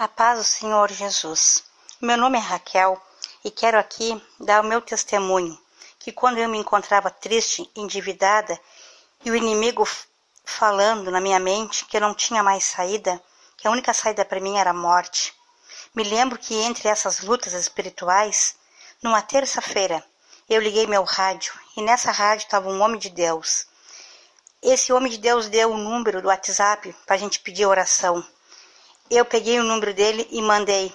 A paz do Senhor Jesus. Meu nome é Raquel e quero aqui dar o meu testemunho que quando eu me encontrava triste, endividada e o inimigo falando na minha mente que eu não tinha mais saída, que a única saída para mim era a morte. Me lembro que entre essas lutas espirituais, numa terça-feira, eu liguei meu rádio e nessa rádio estava um homem de Deus. Esse homem de Deus deu o número do WhatsApp para a gente pedir oração eu peguei o número dele e mandei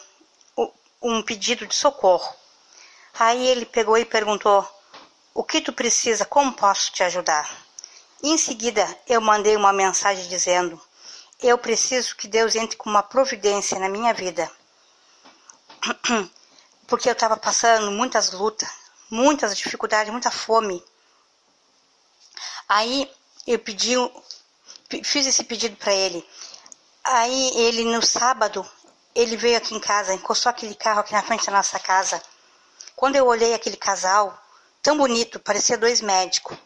um pedido de socorro. Aí ele pegou e perguntou: O que tu precisa? Como posso te ajudar? Em seguida, eu mandei uma mensagem dizendo: Eu preciso que Deus entre com uma providência na minha vida. Porque eu estava passando muitas lutas, muitas dificuldades, muita fome. Aí eu pedi, fiz esse pedido para ele. Aí ele no sábado, ele veio aqui em casa, encostou aquele carro aqui na frente da nossa casa. Quando eu olhei aquele casal, tão bonito, parecia dois médicos.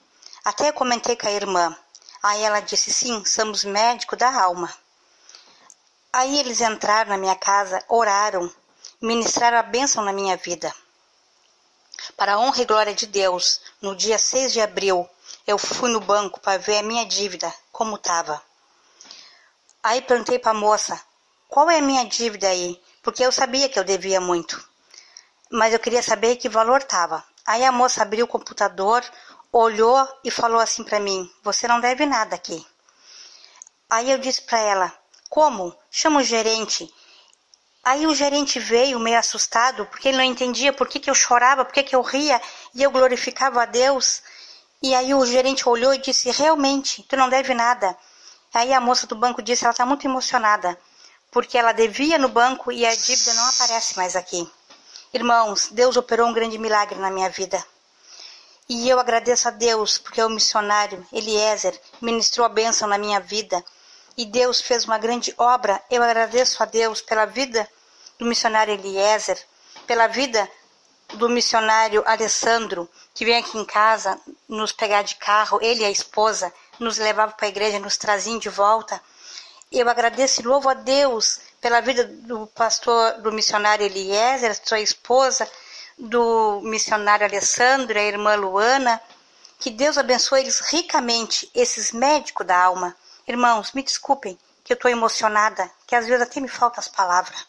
Até eu comentei com a irmã. Aí ela disse: "Sim, somos médicos da alma". Aí eles entraram na minha casa, oraram, ministraram a bênção na minha vida. Para a honra e glória de Deus, no dia 6 de abril, eu fui no banco para ver a minha dívida, como estava. Aí perguntei para a moça, qual é a minha dívida aí? Porque eu sabia que eu devia muito. Mas eu queria saber que valor estava. Aí a moça abriu o computador, olhou e falou assim para mim: Você não deve nada aqui. Aí eu disse para ela: Como? Chama o gerente. Aí o gerente veio meio assustado, porque ele não entendia por que, que eu chorava, por que, que eu ria e eu glorificava a Deus. E aí o gerente olhou e disse: Realmente, tu não deve nada. Aí a moça do banco disse: ela está muito emocionada, porque ela devia no banco e a dívida não aparece mais aqui. Irmãos, Deus operou um grande milagre na minha vida. E eu agradeço a Deus, porque o missionário Eliezer ministrou a bênção na minha vida. E Deus fez uma grande obra. Eu agradeço a Deus pela vida do missionário Eliezer, pela vida do missionário Alessandro, que vem aqui em casa nos pegar de carro, ele e a esposa, nos levava para a igreja, nos traziam de volta. Eu agradeço e louvo a Deus pela vida do pastor, do missionário Eliezer, sua esposa, do missionário Alessandro, a irmã Luana. Que Deus abençoe eles ricamente, esses médicos da alma. Irmãos, me desculpem que eu estou emocionada, que às vezes até me faltam as palavras.